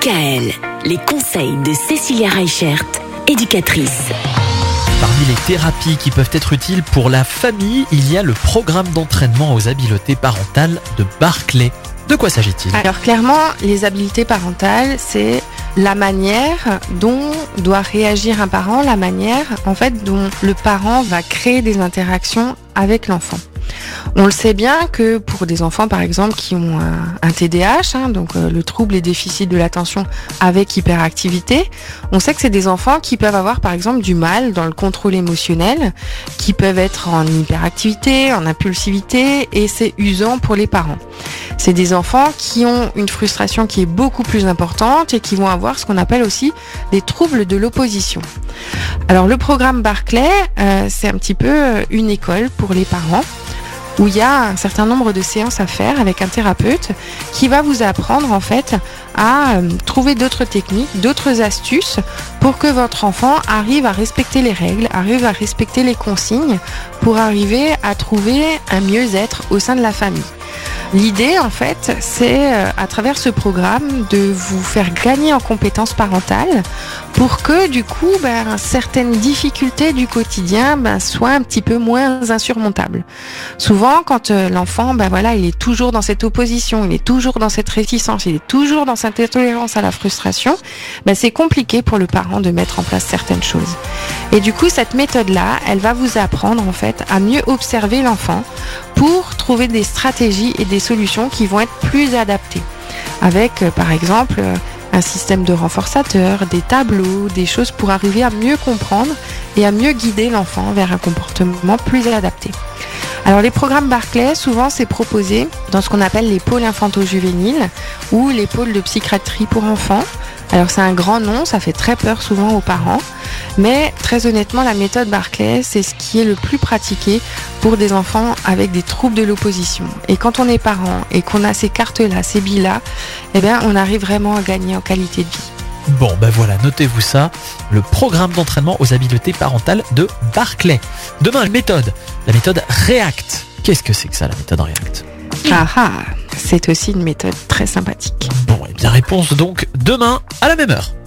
DKL, les conseils de Cécilia Reichert, éducatrice. Parmi les thérapies qui peuvent être utiles pour la famille, il y a le programme d'entraînement aux habiletés parentales de Barclay. De quoi s'agit-il? Alors clairement, les habiletés parentales, c'est la manière dont doit réagir un parent, la manière en fait dont le parent va créer des interactions avec l'enfant. On le sait bien que pour des enfants, par exemple, qui ont un, TDAH, hein, donc euh, le trouble et déficit de l'attention avec hyperactivité, on sait que c'est des enfants qui peuvent avoir, par exemple, du mal dans le contrôle émotionnel, qui peuvent être en hyperactivité, en impulsivité, et c'est usant pour les parents. C'est des enfants qui ont une frustration qui est beaucoup plus importante et qui vont avoir ce qu'on appelle aussi des troubles de l'opposition. Alors le programme Barclay, euh, c'est un petit peu euh, une école pour les parents où il y a un certain nombre de séances à faire avec un thérapeute qui va vous apprendre en fait à euh, trouver d'autres techniques, d'autres astuces pour que votre enfant arrive à respecter les règles, arrive à respecter les consignes pour arriver à trouver un mieux-être au sein de la famille. L'idée, en fait, c'est euh, à travers ce programme de vous faire gagner en compétences parentales pour que, du coup, ben, certaines difficultés du quotidien ben, soient un petit peu moins insurmontables. Souvent, quand euh, l'enfant, ben voilà, il est toujours dans cette opposition, il est toujours dans cette réticence, il est toujours dans cette intolérance à la frustration, ben, c'est compliqué pour le parent de mettre en place certaines choses. Et du coup, cette méthode-là, elle va vous apprendre en fait à mieux observer l'enfant pour trouver des stratégies et des solutions qui vont être plus adaptées. Avec, euh, par exemple, euh, un système de renforçateur, des tableaux, des choses pour arriver à mieux comprendre et à mieux guider l'enfant vers un comportement plus adapté. Alors les programmes Barclay, souvent c'est proposé dans ce qu'on appelle les pôles infanto-juvéniles ou les pôles de psychiatrie pour enfants. Alors c'est un grand nom, ça fait très peur souvent aux parents, mais très honnêtement la méthode Barclay c'est ce qui est le plus pratiqué pour des enfants avec des troubles de l'opposition. Et quand on est parent et qu'on a ces cartes-là, ces billes-là, eh bien on arrive vraiment à gagner en qualité de vie. Bon, ben voilà, notez-vous ça, le programme d'entraînement aux habiletés parentales de Barclay. Demain, la méthode, la méthode REACT. Qu'est-ce que c'est que ça, la méthode REACT? Ah ah, c'est aussi une méthode très sympathique. Bon, et bien réponse donc demain à la même heure.